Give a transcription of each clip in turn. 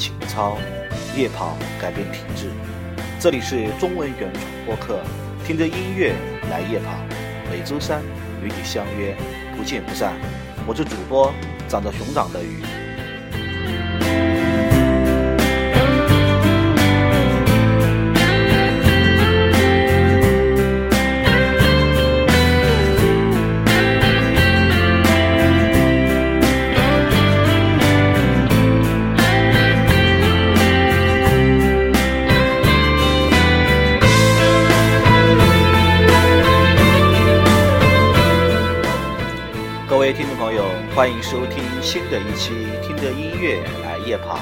情操，夜跑改变体质。这里是中文原创播客，听着音乐来夜跑，每周三与你相约，不见不散。我是主播长着熊掌的鱼。欢迎收听新的一期《听着音乐来夜跑》。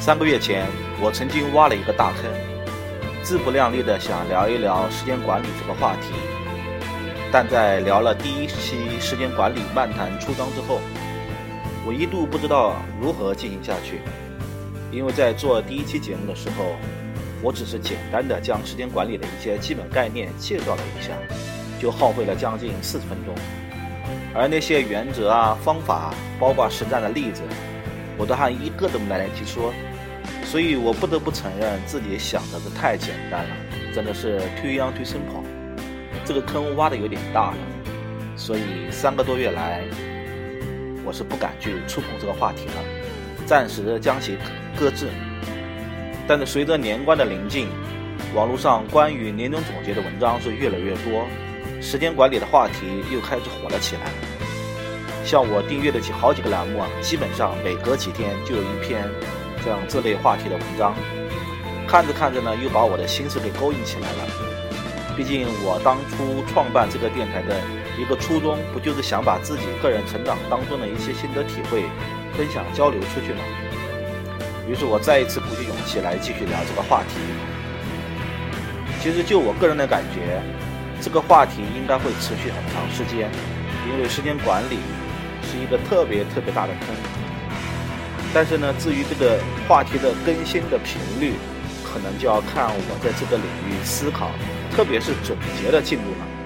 三个月前，我曾经挖了一个大坑，自不量力的想聊一聊时间管理这个话题。但在聊了第一期时间管理漫谈初章之后，我一度不知道如何进行下去，因为在做第一期节目的时候，我只是简单的将时间管理的一些基本概念介绍了一下，就耗费了将近四十分钟。而那些原则啊、方法，包括实战的例子，我都还一个都没来得及说，所以我不得不承认自己想的是太简单了，真的是推羊推生跑，这个坑挖的有点大了，所以三个多月来，我是不敢去触碰这个话题了，暂时将其搁置。但是随着年关的临近，网络上关于年终总结的文章是越来越多。时间管理的话题又开始火了起来。像我订阅的几好几个栏目啊，基本上每隔几天就有一篇这样这类话题的文章。看着看着呢，又把我的心思给勾引起来了。毕竟我当初创办这个电台的一个初衷，不就是想把自己个人成长当中的一些心得体会分享交流出去吗？于是我再一次鼓起勇气来继续聊这个话题。其实就我个人的感觉。这个话题应该会持续很长时间，因为时间管理是一个特别特别大的坑。但是呢，至于这个话题的更新的频率，可能就要看我在这个领域思考，特别是总结的进度了。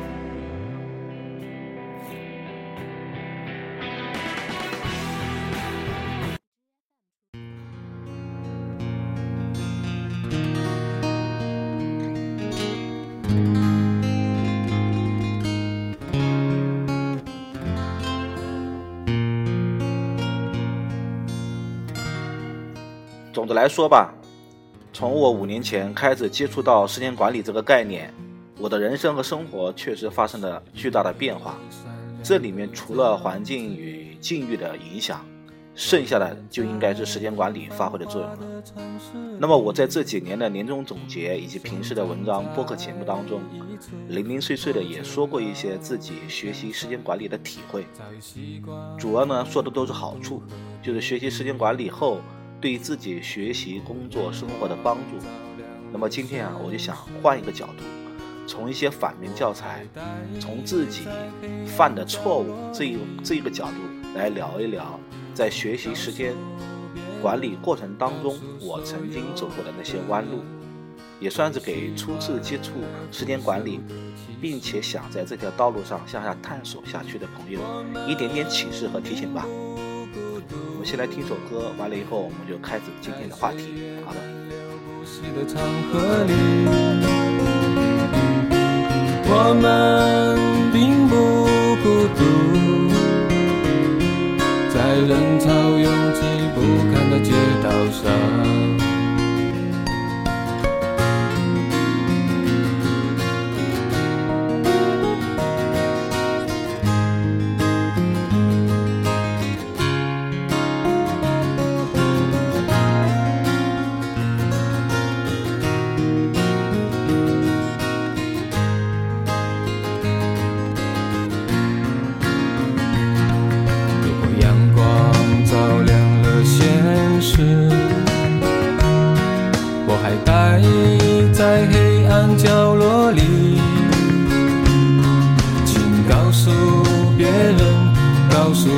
的来说吧，从我五年前开始接触到时间管理这个概念，我的人生和生活确实发生了巨大的变化。这里面除了环境与境遇的影响，剩下的就应该是时间管理发挥的作用了。那么我在这几年的年终总结以及平时的文章、播客节目当中，零零碎碎的也说过一些自己学习时间管理的体会，主要呢说的都是好处，就是学习时间管理后。对自己学习、工作、生活的帮助。那么今天啊，我就想换一个角度，从一些反面教材，从自己犯的错误这一这一个角度来聊一聊，在学习时间管理过程当中，我曾经走过的那些弯路，也算是给初次接触时间管理，并且想在这条道路上向下探索下去的朋友一点点启示和提醒吧。我们先来听首歌，完了以后我们就开始今天的话题。好了。我们并不孤独，在人潮拥挤不堪的街道上。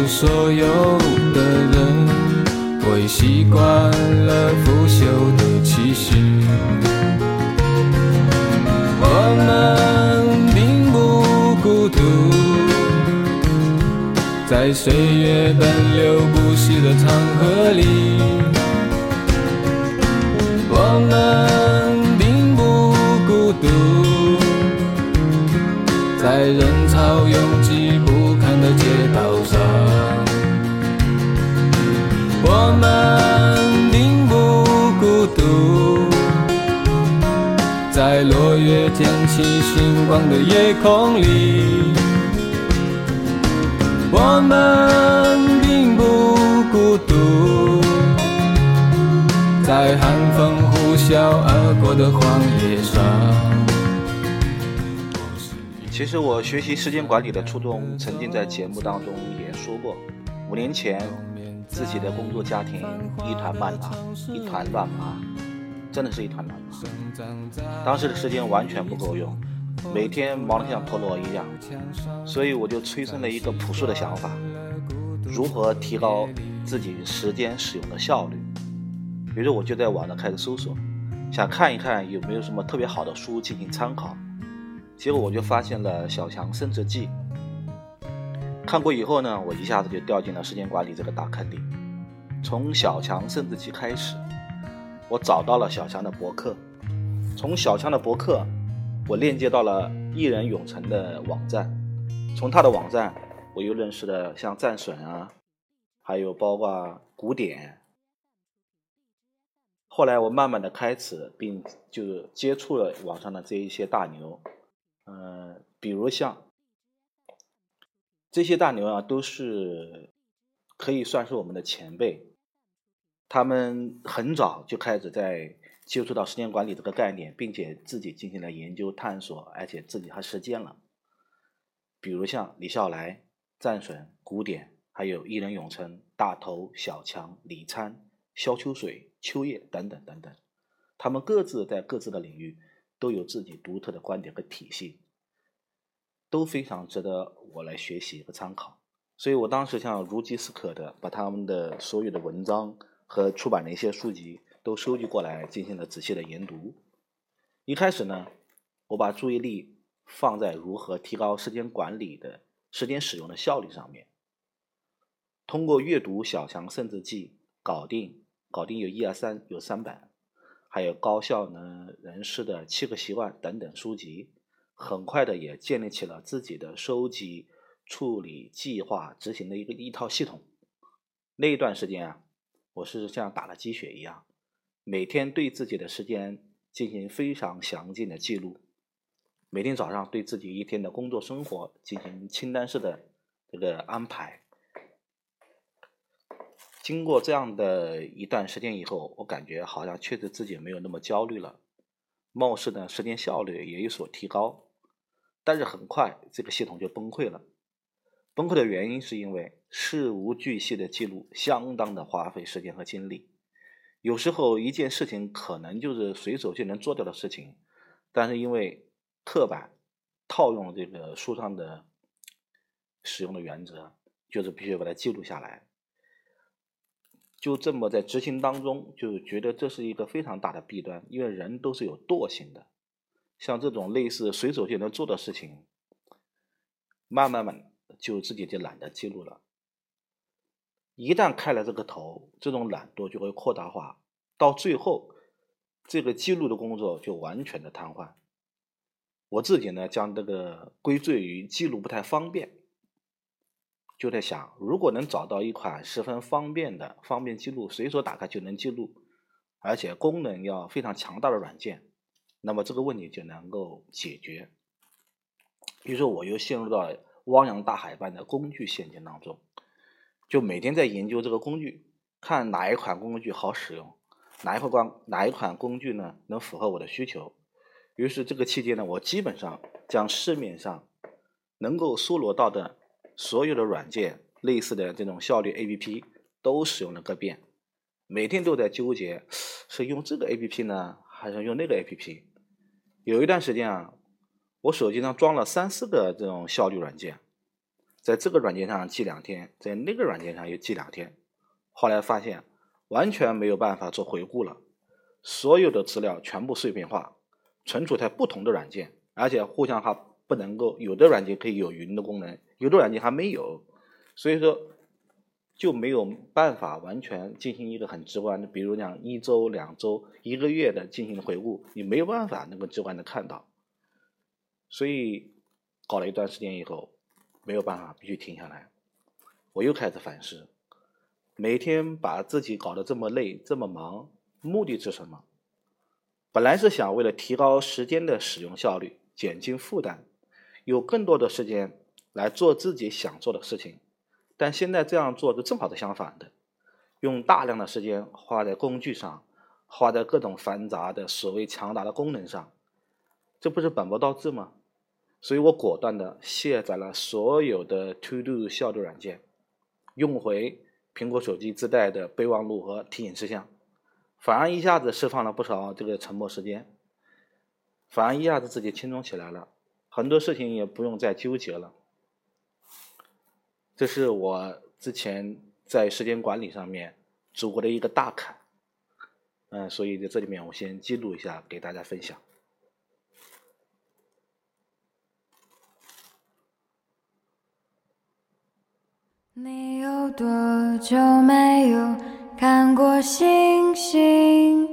所有的人，我已习惯了腐朽的气息。我们并不孤独，在岁月奔流不息的长河里，我们们并不孤独，在落叶溅起星光的夜空里。我们并不孤独，在寒风呼啸而过的荒野上。其实我学习时间管理的初衷，曾经在节目当中也说过。五年前，自己的工作家庭一团乱麻，一团乱麻，真的是一团乱麻。当时的时间完全不够用。每天忙得像陀螺一样，所以我就催生了一个朴素的想法：如何提高自己时间使用的效率？于是我就在网上开始搜索，想看一看有没有什么特别好的书进行参考。结果我就发现了《小强升职记》，看过以后呢，我一下子就掉进了时间管理这个大坑里。从《小强升职记》开始，我找到了小强的博客，从小强的博客。我链接到了艺人永成的网站，从他的网站，我又认识了像战损啊，还有包括古典。后来我慢慢的开始，并就接触了网上的这一些大牛，嗯，比如像这些大牛啊，都是可以算是我们的前辈，他们很早就开始在。接触到时间管理这个概念，并且自己进行了研究探索，而且自己还实践了。比如像李笑来、战损、古典，还有艺人永成、大头、小强、李参、萧秋水、秋叶等等等等，他们各自在各自的领域都有自己独特的观点和体系，都非常值得我来学习和参考。所以我当时像如饥似渴的把他们的所有的文章和出版的一些书籍。都收集过来，进行了仔细的研读。一开始呢，我把注意力放在如何提高时间管理的时间使用的效率上面。通过阅读《小强甚至记》，搞定搞定有一二三有三本，还有高效能人士的七个习惯等等书籍，很快的也建立起了自己的收集、处理、计划、执行的一个一套系统。那一段时间啊，我是像打了鸡血一样。每天对自己的时间进行非常详尽的记录，每天早上对自己一天的工作生活进行清单式的这个安排。经过这样的一段时间以后，我感觉好像确实自己没有那么焦虑了，貌似呢时间效率也有所提高。但是很快这个系统就崩溃了，崩溃的原因是因为事无巨细的记录相当的花费时间和精力。有时候一件事情可能就是随手就能做掉的事情，但是因为刻板套用这个书上的使用的原则，就是必须把它记录下来。就这么在执行当中，就觉得这是一个非常大的弊端，因为人都是有惰性的，像这种类似随手就能做的事情，慢慢慢就自己就懒得记录了。一旦开了这个头，这种懒惰就会扩大化，到最后，这个记录的工作就完全的瘫痪。我自己呢，将这个归罪于记录不太方便，就在想，如果能找到一款十分方便的、方便记录、随手打开就能记录，而且功能要非常强大的软件，那么这个问题就能够解决。于是我又陷入到汪洋大海般的工具陷阱当中。就每天在研究这个工具，看哪一款工具好使用，哪一款光哪一款工具呢能符合我的需求。于是这个期间呢，我基本上将市面上能够搜罗到的所有的软件，类似的这种效率 APP 都使用了个遍。每天都在纠结，是用这个 APP 呢，还是用那个 APP？有一段时间啊，我手机上装了三四个这种效率软件。在这个软件上记两天，在那个软件上又记两天，后来发现完全没有办法做回顾了，所有的资料全部碎片化，存储在不同的软件，而且互相还不能够，有的软件可以有云的功能，有的软件还没有，所以说就没有办法完全进行一个很直观的，比如讲一周、两周、一个月的进行回顾，你没有办法能够直观的看到。所以搞了一段时间以后，没有办法，必须停下来。我又开始反思，每天把自己搞得这么累、这么忙，目的是什么？本来是想为了提高时间的使用效率，减轻负担，有更多的时间来做自己想做的事情。但现在这样做是正好是相反的，用大量的时间花在工具上，花在各种繁杂的所谓强大的功能上，这不是本末倒置吗？所以我果断的卸载了所有的 To Do 效率软件，用回苹果手机自带的备忘录和提醒事项。反而一下子释放了不少这个沉默时间，反而一下子自己轻松起来了，很多事情也不用再纠结了。这是我之前在时间管理上面走过的一个大坎，嗯，所以在这里面我先记录一下，给大家分享。你有多久没有？看过星星，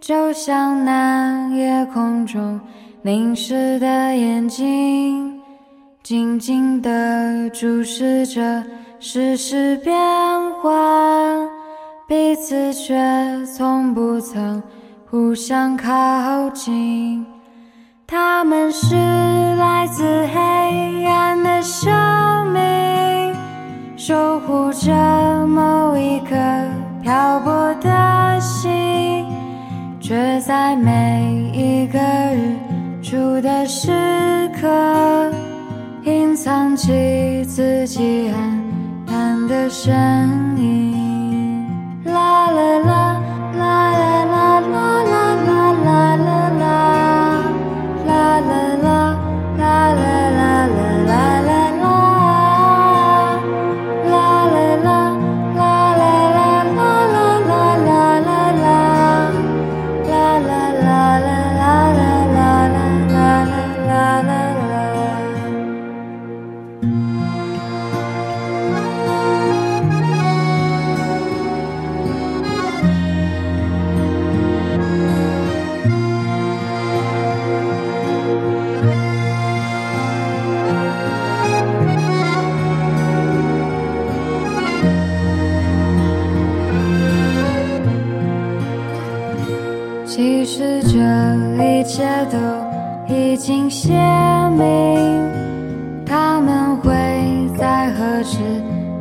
就像那夜空中凝视的眼睛，静静地注视着世事变幻，彼此却从不曾互相靠近。他们是来自黑暗的生命，守护着某一颗。漂泊的心，却在每一个日出的时刻，隐藏起自己黯淡的身影。啦啦啦啦啦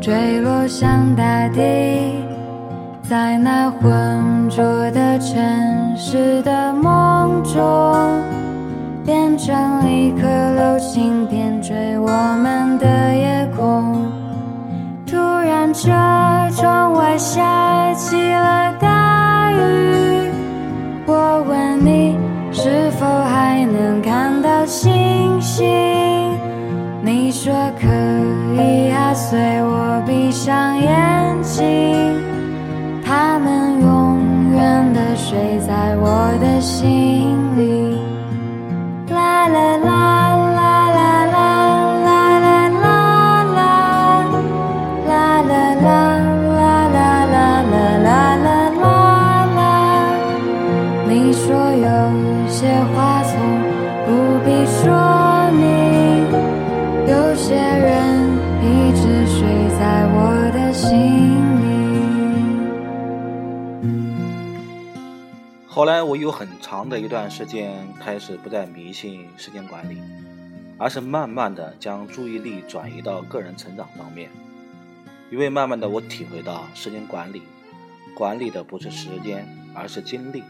坠落向大地，在那浑浊的城市的梦中，变成一颗流星点缀我们的夜空。突然，这窗外下起了大雨，我问你是否还能看到星星？你说可以啊，随我。闭上眼睛，我有很长的一段时间开始不再迷信时间管理，而是慢慢的将注意力转移到个人成长方面。因为慢慢的，我体会到时间管理，管理的不是时间，而是精力；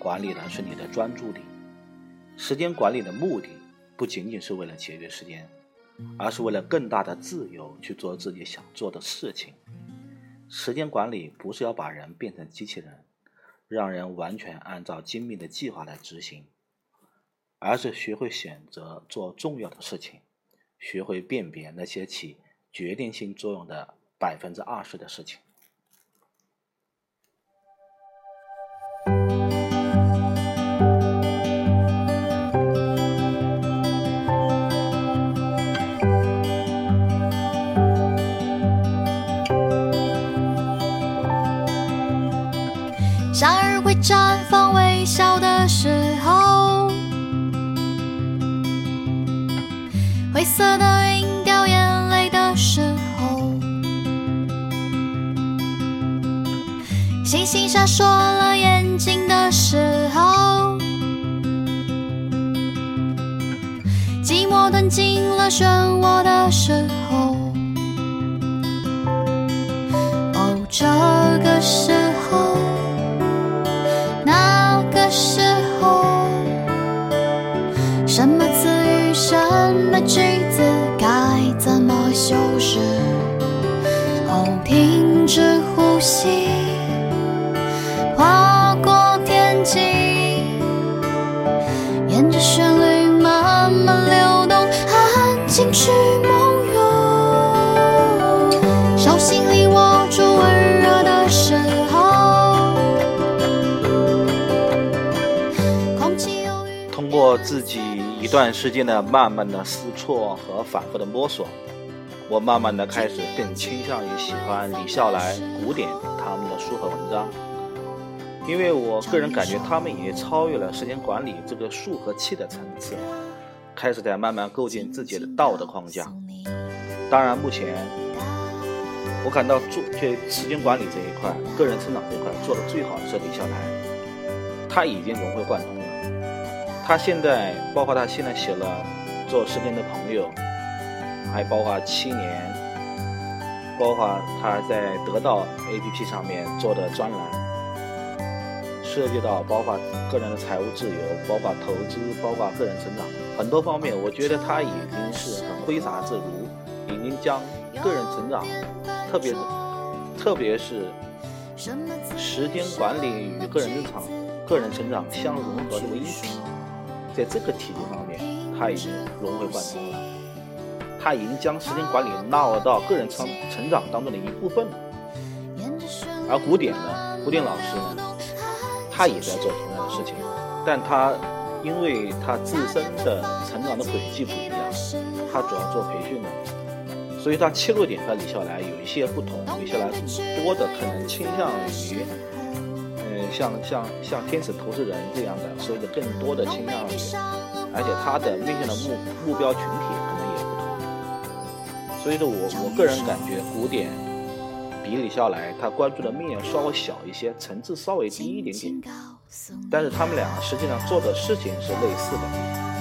管理的是你的专注力。时间管理的目的，不仅仅是为了节约时间。而是为了更大的自由去做自己想做的事情。时间管理不是要把人变成机器人，让人完全按照精密的计划来执行，而是学会选择做重要的事情，学会辨别那些起决定性作用的百分之二十的事情。寂寞吞进了漩涡的时候，哦，这个是。段时间的慢慢的试错和反复的摸索，我慢慢的开始更倾向于喜欢李笑来、古典他们的书和文章，因为我个人感觉他们已经超越了时间管理这个数和气的层次，开始在慢慢构建自己的道德框架。当然，目前我感到做这时间管理这一块、个人成长这一块做的最好的是李笑来，他已经融会贯通。他现在包括他现在写了《做时间的朋友》，还包括七年，包括他在得到 APP 上面做的专栏，涉及到包括个人的财务自由，包括投资，包括个人成长很多方面，我觉得他已经是很挥洒自如，已经将个人成长，特别是特别是时间管理与个人日常、个人成长相融合这个一体。在这个体系方面，他已经融会贯通了，他已经将时间管理纳入到个人成成长当中的一部分了。而古典呢，古典老师呢，他也在做同样的事情，但他因为他自身的成长的轨迹不一样，他主要做培训的，所以他切入点和李笑来有一些不同。李笑来多的可能倾向于。像像像天使投资人这样的，所以的更多的倾向于，而且他的面向的目目标群体可能也不同，所以说我我个人感觉古典比李笑来他关注的面稍微小一些，层次稍微低一点点，但是他们俩实际上做的事情是类似的，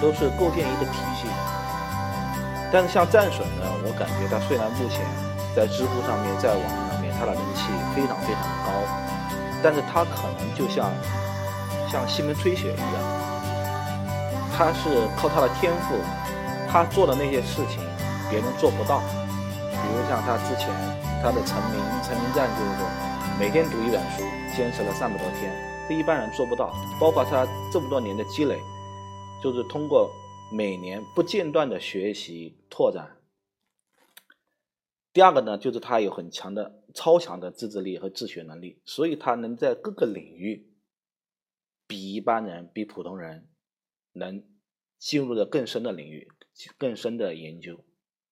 都是构建一个体系。但是像战损呢，我感觉他虽然目前在知乎上面，在网上面他的人气非常非常高。但是他可能就像像西门吹雪一样，他是靠他的天赋，他做的那些事情别人做不到。比如像他之前他的成名成名战就是，每天读一本书，坚持了三百多天，这一般人做不到。包括他这么多年的积累，就是通过每年不间断的学习拓展。第二个呢，就是他有很强的。超强的自制力和自学能力，所以他能在各个领域比一般人、比普通人能进入的更深的领域、更深的研究。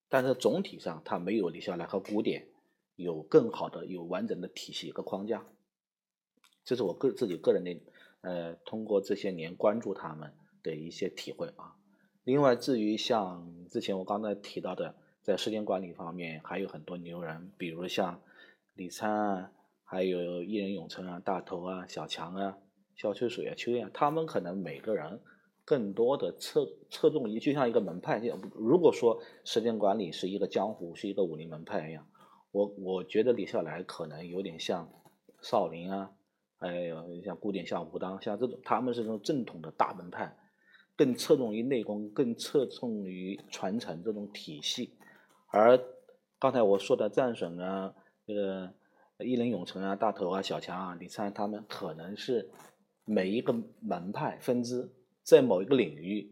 但是总体上，他没有李笑来和古典有更好的、有完整的体系和框架。这是我个自己个人的，呃，通过这些年关注他们的一些体会啊。另外，至于像之前我刚才提到的，在时间管理方面还有很多牛人，比如像。李灿啊，还有艺人永成啊、大头啊、小强啊、肖秋水啊、秋燕，他们可能每个人更多的侧侧重于，就像一个门派一样。如果说时间管理是一个江湖，是一个武林门派一样，我我觉得李笑来可能有点像少林啊，还有像古典像武当，像这种他们是这种正统的大门派，更侧重于内功，更侧重于传承这种体系。而刚才我说的战损啊。这个艺人永成啊、大头啊、小强啊、李灿他们可能是每一个门派分支在某一个领域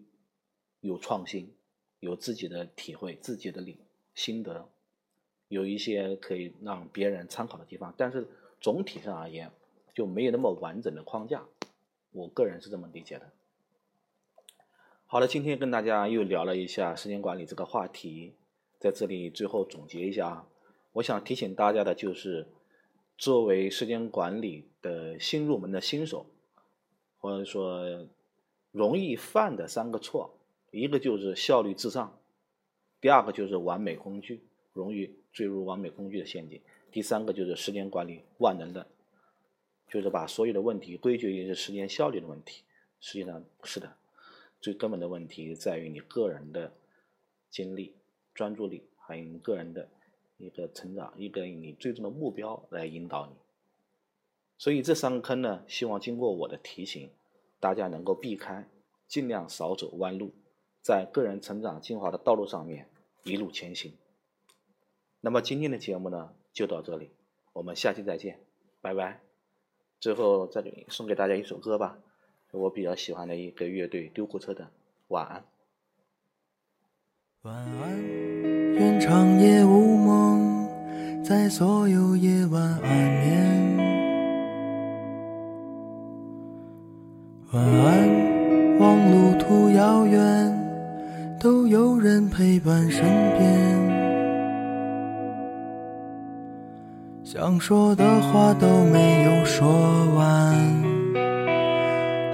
有创新，有自己的体会、自己的领心得，有一些可以让别人参考的地方。但是总体上而言，就没有那么完整的框架。我个人是这么理解的。好了，今天跟大家又聊了一下时间管理这个话题，在这里最后总结一下啊。我想提醒大家的就是，作为时间管理的新入门的新手，或者说容易犯的三个错，一个就是效率至上，第二个就是完美工具，容易坠入完美工具的陷阱，第三个就是时间管理万能的，就是把所有的问题归结于是时间效率的问题。实际上不是的，最根本的问题在于你个人的精力、专注力，还有你个人的。一个成长，一个你最终的目标来引导你。所以这三个坑呢，希望经过我的提醒，大家能够避开，尽量少走弯路，在个人成长进化的道路上面一路前行。那么今天的节目呢就到这里，我们下期再见，拜拜。最后再给送给大家一首歌吧，我比较喜欢的一个乐队丢火车的《晚安》。晚安，愿长夜无梦，在所有夜晚安眠。晚安，望路途遥远，都有人陪伴身边。想说的话都没有说完，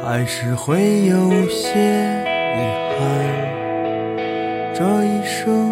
还是会有些遗憾。这一生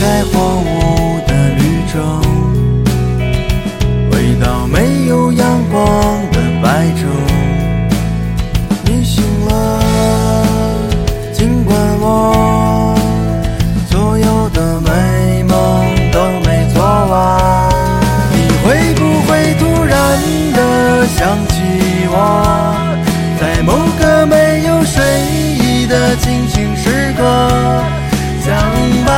开荒芜的绿洲，回到没有阳光的白昼。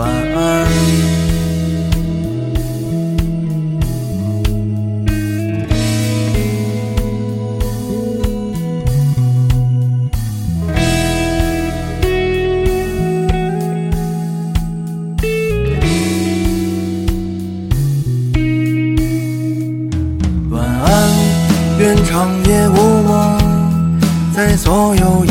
晚安，晚安，愿长夜无梦，在所有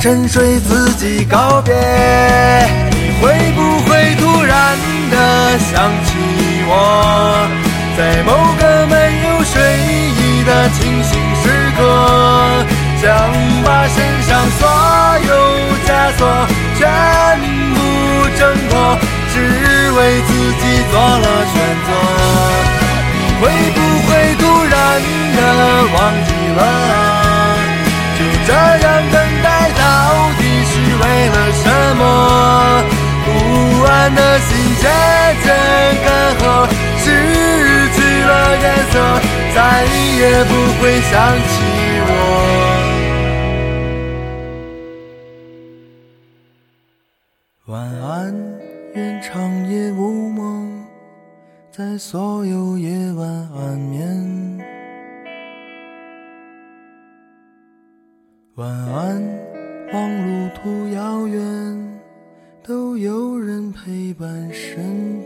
沉睡自己告别。你会不会突然的想起我，在某个没有睡意的清醒时刻，想把身上所有枷锁全部挣脱，只为自己做了选择。会不会突然的忘记了？就这样的不安的心渐渐干涸，失去了颜色，再也不会想起我。晚安。愿长夜无梦，在所有夜晚安眠。晚安，望路途遥远，都有人陪伴身边。